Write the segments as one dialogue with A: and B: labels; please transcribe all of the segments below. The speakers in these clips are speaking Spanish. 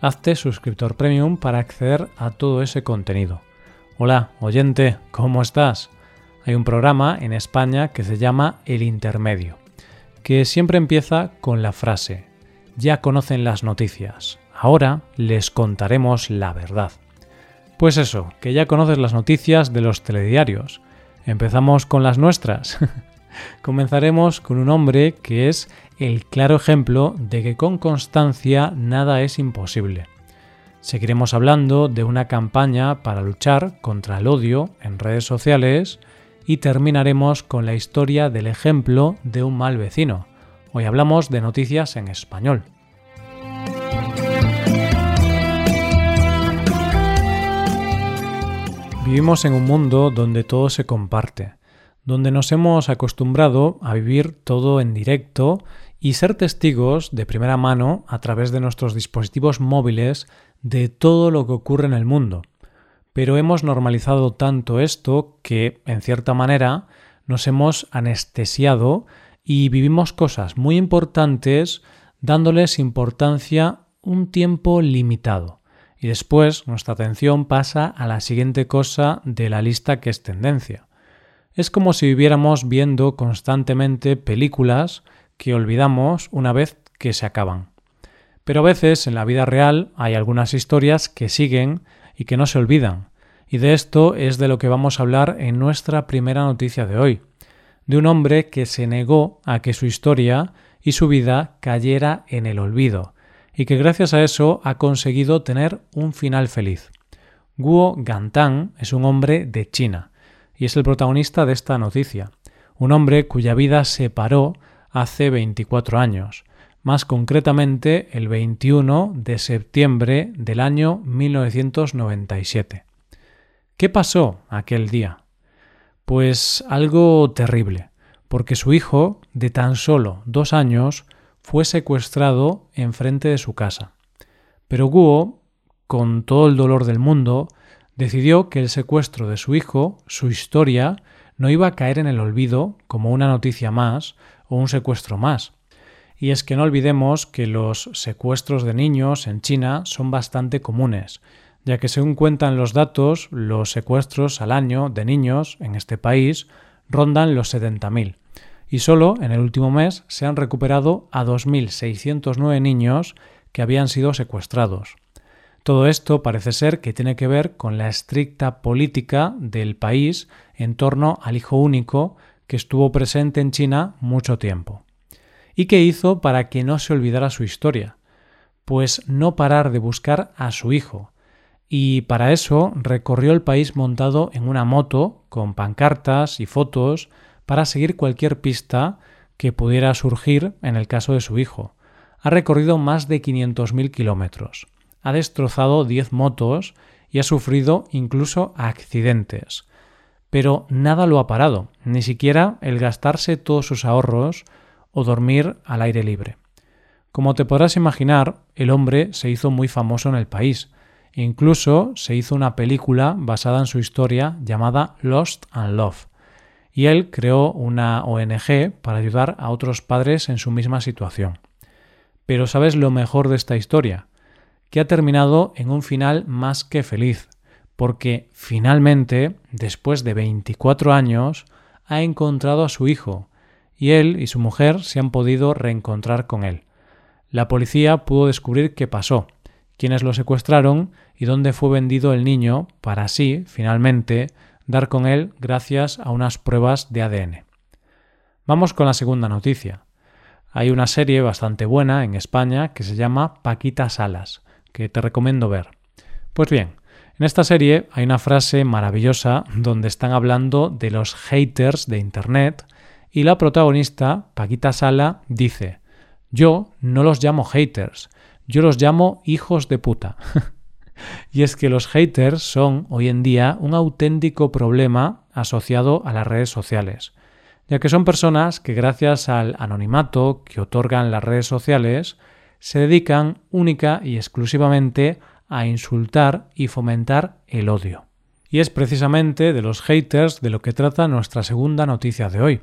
A: hazte suscriptor premium para acceder a todo ese contenido. Hola, oyente, ¿cómo estás? Hay un programa en España que se llama El Intermedio, que siempre empieza con la frase, ya conocen las noticias, ahora les contaremos la verdad. Pues eso, que ya conoces las noticias de los telediarios. Empezamos con las nuestras. Comenzaremos con un hombre que es el claro ejemplo de que con constancia nada es imposible. Seguiremos hablando de una campaña para luchar contra el odio en redes sociales y terminaremos con la historia del ejemplo de un mal vecino. Hoy hablamos de noticias en español. Vivimos en un mundo donde todo se comparte donde nos hemos acostumbrado a vivir todo en directo y ser testigos de primera mano a través de nuestros dispositivos móviles de todo lo que ocurre en el mundo. Pero hemos normalizado tanto esto que, en cierta manera, nos hemos anestesiado y vivimos cosas muy importantes dándoles importancia un tiempo limitado. Y después nuestra atención pasa a la siguiente cosa de la lista que es tendencia. Es como si viviéramos viendo constantemente películas que olvidamos una vez que se acaban. Pero a veces en la vida real hay algunas historias que siguen y que no se olvidan. Y de esto es de lo que vamos a hablar en nuestra primera noticia de hoy. De un hombre que se negó a que su historia y su vida cayera en el olvido, y que gracias a eso ha conseguido tener un final feliz. Guo Gantang es un hombre de China, y es el protagonista de esta noticia, un hombre cuya vida se paró hace 24 años, más concretamente el 21 de septiembre del año 1997. ¿Qué pasó aquel día? Pues algo terrible, porque su hijo, de tan solo dos años, fue secuestrado enfrente de su casa. Pero Guo, con todo el dolor del mundo, decidió que el secuestro de su hijo, su historia, no iba a caer en el olvido como una noticia más o un secuestro más. Y es que no olvidemos que los secuestros de niños en China son bastante comunes, ya que según cuentan los datos, los secuestros al año de niños en este país rondan los 70.000. Y solo en el último mes se han recuperado a 2.609 niños que habían sido secuestrados. Todo esto parece ser que tiene que ver con la estricta política del país en torno al hijo único que estuvo presente en China mucho tiempo. ¿Y qué hizo para que no se olvidara su historia? Pues no parar de buscar a su hijo. Y para eso recorrió el país montado en una moto, con pancartas y fotos, para seguir cualquier pista que pudiera surgir en el caso de su hijo. Ha recorrido más de 500.000 kilómetros ha destrozado 10 motos y ha sufrido incluso accidentes. Pero nada lo ha parado, ni siquiera el gastarse todos sus ahorros o dormir al aire libre. Como te podrás imaginar, el hombre se hizo muy famoso en el país. E incluso se hizo una película basada en su historia llamada Lost and Love. Y él creó una ONG para ayudar a otros padres en su misma situación. Pero ¿sabes lo mejor de esta historia? Que ha terminado en un final más que feliz, porque finalmente, después de 24 años, ha encontrado a su hijo, y él y su mujer se han podido reencontrar con él. La policía pudo descubrir qué pasó, quiénes lo secuestraron y dónde fue vendido el niño para así, finalmente, dar con él gracias a unas pruebas de ADN. Vamos con la segunda noticia. Hay una serie bastante buena en España que se llama Paquita Salas que te recomiendo ver. Pues bien, en esta serie hay una frase maravillosa donde están hablando de los haters de Internet y la protagonista, Paquita Sala, dice, yo no los llamo haters, yo los llamo hijos de puta. y es que los haters son hoy en día un auténtico problema asociado a las redes sociales, ya que son personas que gracias al anonimato que otorgan las redes sociales se dedican única y exclusivamente a insultar y fomentar el odio. Y es precisamente de los haters de lo que trata nuestra segunda noticia de hoy.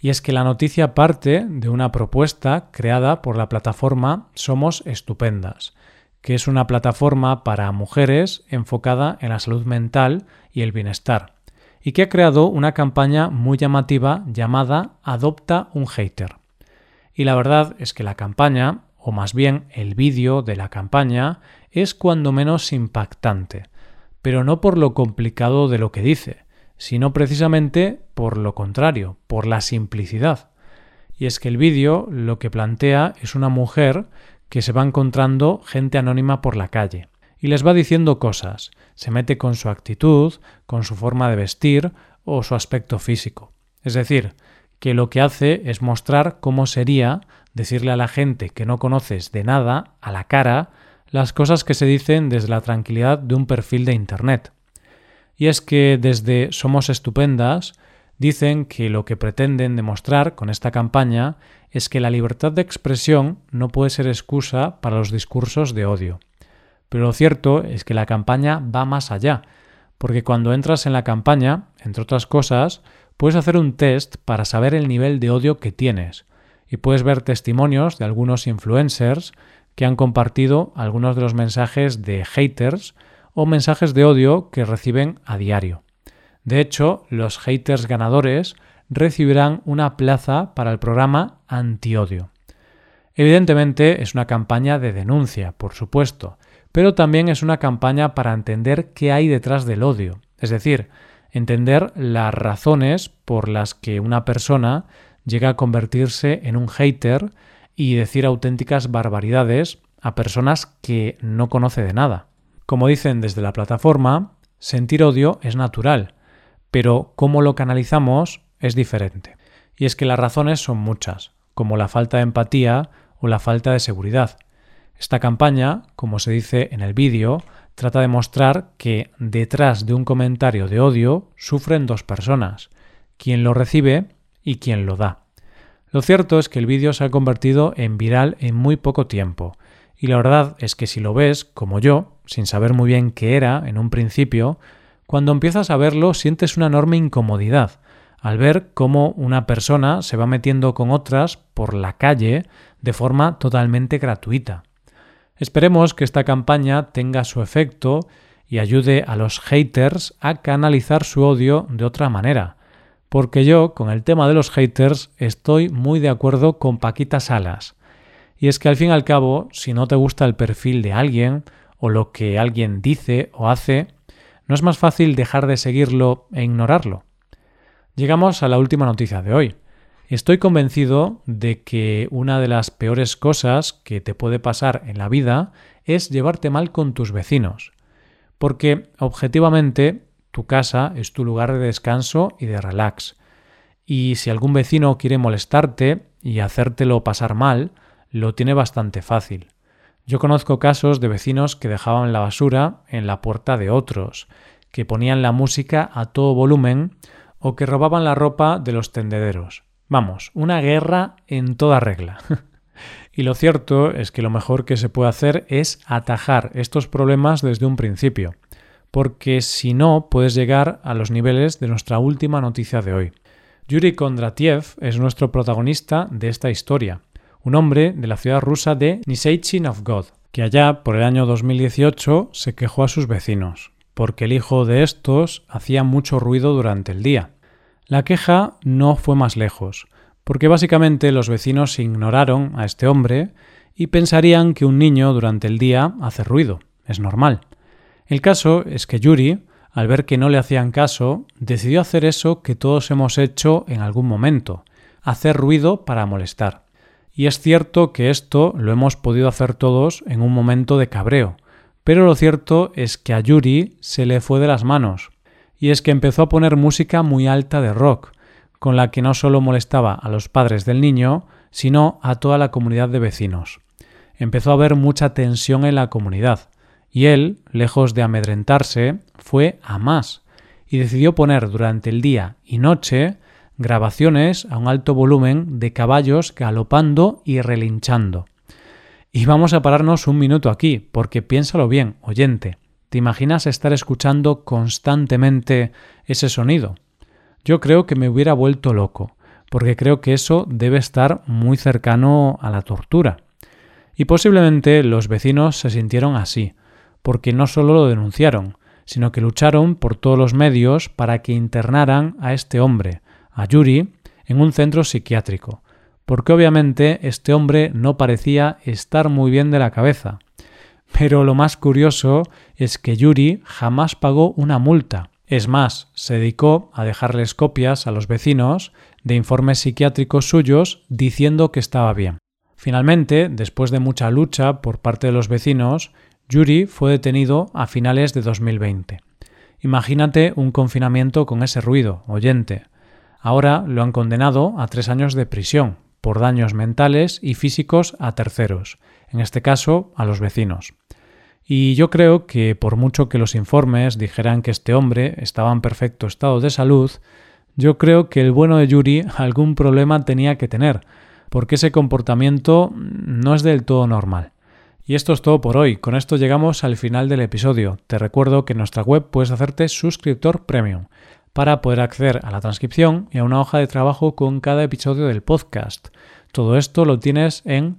A: Y es que la noticia parte de una propuesta creada por la plataforma Somos Estupendas, que es una plataforma para mujeres enfocada en la salud mental y el bienestar, y que ha creado una campaña muy llamativa llamada Adopta un hater. Y la verdad es que la campaña, o más bien el vídeo de la campaña, es cuando menos impactante, pero no por lo complicado de lo que dice, sino precisamente por lo contrario, por la simplicidad. Y es que el vídeo lo que plantea es una mujer que se va encontrando gente anónima por la calle y les va diciendo cosas, se mete con su actitud, con su forma de vestir o su aspecto físico. Es decir, que lo que hace es mostrar cómo sería decirle a la gente que no conoces de nada a la cara las cosas que se dicen desde la tranquilidad de un perfil de Internet. Y es que desde Somos Estupendas dicen que lo que pretenden demostrar con esta campaña es que la libertad de expresión no puede ser excusa para los discursos de odio. Pero lo cierto es que la campaña va más allá, porque cuando entras en la campaña, entre otras cosas, puedes hacer un test para saber el nivel de odio que tienes, y puedes ver testimonios de algunos influencers que han compartido algunos de los mensajes de haters o mensajes de odio que reciben a diario. De hecho, los haters ganadores recibirán una plaza para el programa Antiodio. Evidentemente es una campaña de denuncia, por supuesto, pero también es una campaña para entender qué hay detrás del odio, es decir, entender las razones por las que una persona llega a convertirse en un hater y decir auténticas barbaridades a personas que no conoce de nada. Como dicen desde la plataforma, sentir odio es natural, pero cómo lo canalizamos es diferente. Y es que las razones son muchas, como la falta de empatía o la falta de seguridad. Esta campaña, como se dice en el vídeo, trata de mostrar que detrás de un comentario de odio sufren dos personas, quien lo recibe y quien lo da. Lo cierto es que el vídeo se ha convertido en viral en muy poco tiempo, y la verdad es que si lo ves, como yo, sin saber muy bien qué era en un principio, cuando empiezas a verlo sientes una enorme incomodidad, al ver cómo una persona se va metiendo con otras por la calle de forma totalmente gratuita. Esperemos que esta campaña tenga su efecto y ayude a los haters a canalizar su odio de otra manera, porque yo con el tema de los haters estoy muy de acuerdo con Paquita Salas. Y es que al fin y al cabo, si no te gusta el perfil de alguien o lo que alguien dice o hace, no es más fácil dejar de seguirlo e ignorarlo. Llegamos a la última noticia de hoy. Estoy convencido de que una de las peores cosas que te puede pasar en la vida es llevarte mal con tus vecinos, porque objetivamente tu casa es tu lugar de descanso y de relax. Y si algún vecino quiere molestarte y hacértelo pasar mal, lo tiene bastante fácil. Yo conozco casos de vecinos que dejaban la basura en la puerta de otros, que ponían la música a todo volumen o que robaban la ropa de los tendederos. Vamos, una guerra en toda regla. y lo cierto es que lo mejor que se puede hacer es atajar estos problemas desde un principio, porque si no puedes llegar a los niveles de nuestra última noticia de hoy. Yuri Kondratiev es nuestro protagonista de esta historia, un hombre de la ciudad rusa de Niseichi-Novgorod, que allá por el año 2018 se quejó a sus vecinos, porque el hijo de estos hacía mucho ruido durante el día. La queja no fue más lejos, porque básicamente los vecinos ignoraron a este hombre y pensarían que un niño durante el día hace ruido, es normal. El caso es que Yuri, al ver que no le hacían caso, decidió hacer eso que todos hemos hecho en algún momento, hacer ruido para molestar. Y es cierto que esto lo hemos podido hacer todos en un momento de cabreo, pero lo cierto es que a Yuri se le fue de las manos, y es que empezó a poner música muy alta de rock, con la que no solo molestaba a los padres del niño, sino a toda la comunidad de vecinos. Empezó a haber mucha tensión en la comunidad, Y él, lejos de amedrentarse, fue a más y decidió poner durante el día y noche grabaciones a un alto volumen de caballos galopando y relinchando. Y vamos a pararnos un minuto aquí, porque piénsalo bien, oyente. ¿Te imaginas estar escuchando constantemente ese sonido? Yo creo que me hubiera vuelto loco, porque creo que eso debe estar muy cercano a la tortura. Y posiblemente los vecinos se sintieron así, porque no solo lo denunciaron, sino que lucharon por todos los medios para que internaran a este hombre, a Yuri, en un centro psiquiátrico, porque obviamente este hombre no parecía estar muy bien de la cabeza. Pero lo más curioso es que Yuri jamás pagó una multa. Es más, se dedicó a dejarles copias a los vecinos de informes psiquiátricos suyos diciendo que estaba bien. Finalmente, después de mucha lucha por parte de los vecinos, Yuri fue detenido a finales de 2020. Imagínate un confinamiento con ese ruido, oyente. Ahora lo han condenado a tres años de prisión por daños mentales y físicos a terceros, en este caso a los vecinos. Y yo creo que por mucho que los informes dijeran que este hombre estaba en perfecto estado de salud, yo creo que el bueno de Yuri algún problema tenía que tener, porque ese comportamiento no es del todo normal. Y esto es todo por hoy. Con esto llegamos al final del episodio. Te recuerdo que en nuestra web puedes hacerte suscriptor premium para poder acceder a la transcripción y a una hoja de trabajo con cada episodio del podcast. Todo esto lo tienes en